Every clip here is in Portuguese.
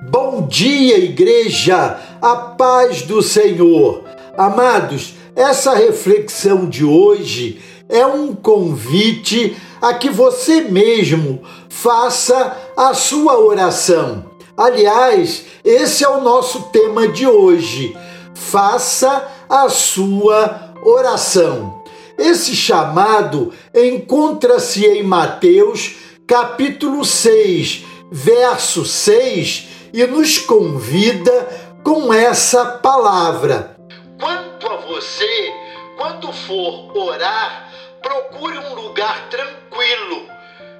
Bom dia, igreja, a paz do Senhor. Amados, essa reflexão de hoje é um convite a que você mesmo faça a sua oração. Aliás, esse é o nosso tema de hoje. Faça a sua oração. Esse chamado encontra-se em Mateus, capítulo 6, verso 6 e nos convida com essa palavra. Quanto a você, quando for orar, procure um lugar tranquilo.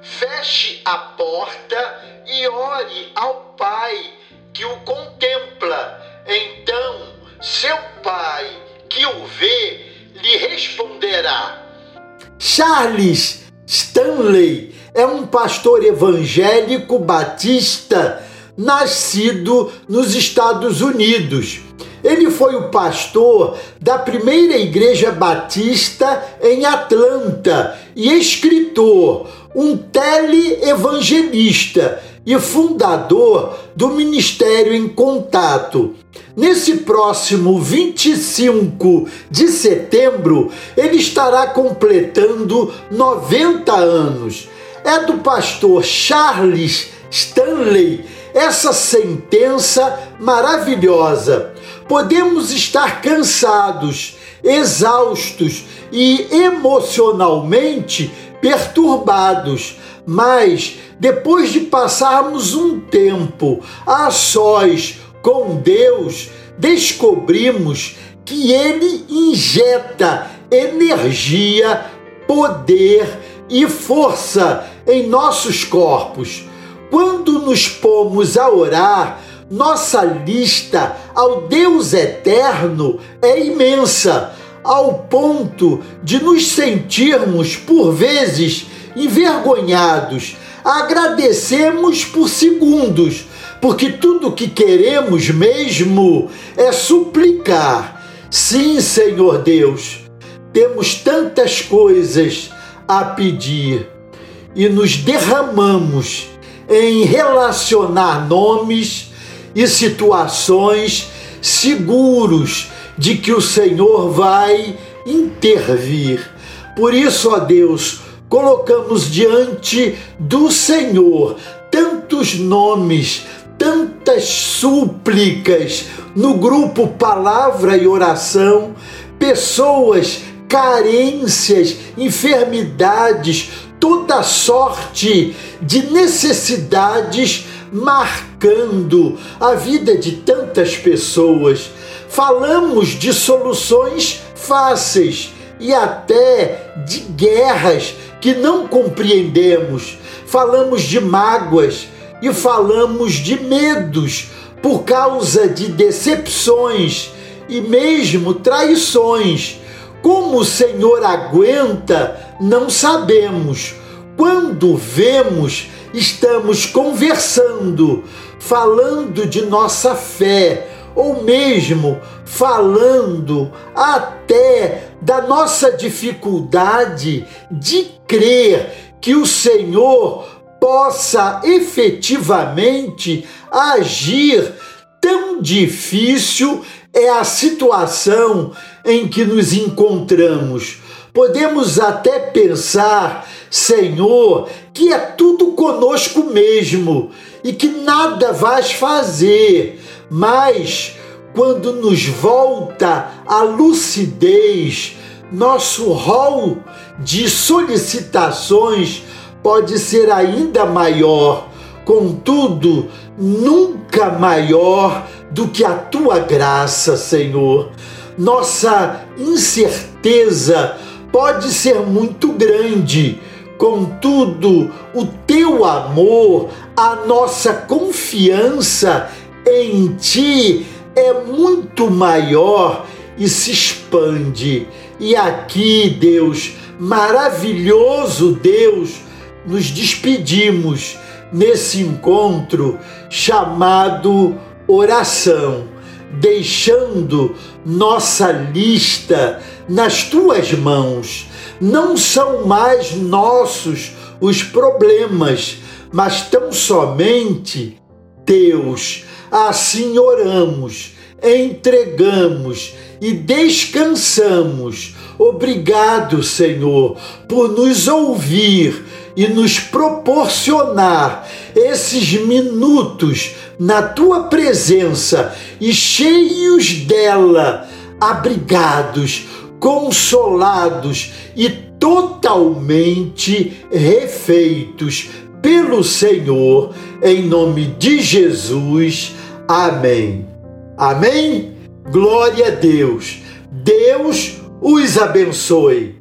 Feche a porta e ore ao Pai que o contempla. Então, seu Pai que o vê lhe responderá. Charles Stanley é um pastor evangélico batista nascido nos Estados Unidos. Ele foi o pastor da primeira igreja batista em Atlanta e escritor, um teleevangelista e fundador do Ministério em Contato. Nesse próximo 25 de setembro, ele estará completando 90 anos. É do pastor Charles Stanley essa sentença maravilhosa. Podemos estar cansados, exaustos e emocionalmente perturbados, mas depois de passarmos um tempo a sós com Deus, descobrimos que Ele injeta energia, poder e força em nossos corpos. Quando nos pomos a orar, nossa lista ao Deus eterno é imensa, ao ponto de nos sentirmos, por vezes, envergonhados. Agradecemos por segundos, porque tudo que queremos mesmo é suplicar. Sim, Senhor Deus, temos tantas coisas a pedir e nos derramamos em relacionar nomes e situações seguros de que o Senhor vai intervir. Por isso, ó Deus, colocamos diante do Senhor tantos nomes, tantas súplicas no grupo Palavra e Oração, pessoas, carências, enfermidades, toda sorte de necessidades marcando a vida de tantas pessoas. Falamos de soluções fáceis e até de guerras que não compreendemos. Falamos de mágoas e falamos de medos por causa de decepções e mesmo traições. Como o Senhor aguenta não sabemos. Quando vemos, estamos conversando, falando de nossa fé, ou mesmo falando até da nossa dificuldade de crer que o Senhor possa efetivamente agir. Tão difícil é a situação em que nos encontramos Podemos até pensar, Senhor, que é tudo conosco mesmo e que nada vais fazer, mas quando nos volta a lucidez, nosso rol de solicitações pode ser ainda maior, contudo, nunca maior do que a tua graça, Senhor. Nossa incerteza pode ser muito grande, contudo, o teu amor, a nossa confiança em ti é muito maior e se expande. E aqui, Deus, maravilhoso Deus, nos despedimos nesse encontro chamado oração, deixando nossa lista nas tuas mãos. Não são mais nossos os problemas, mas tão somente Deus. Assim oramos, entregamos e descansamos. Obrigado, Senhor, por nos ouvir e nos proporcionar esses minutos na tua presença e cheios dela, abrigados, consolados e totalmente refeitos pelo Senhor, em nome de Jesus. Amém. Amém? Glória a Deus. Deus os abençoe.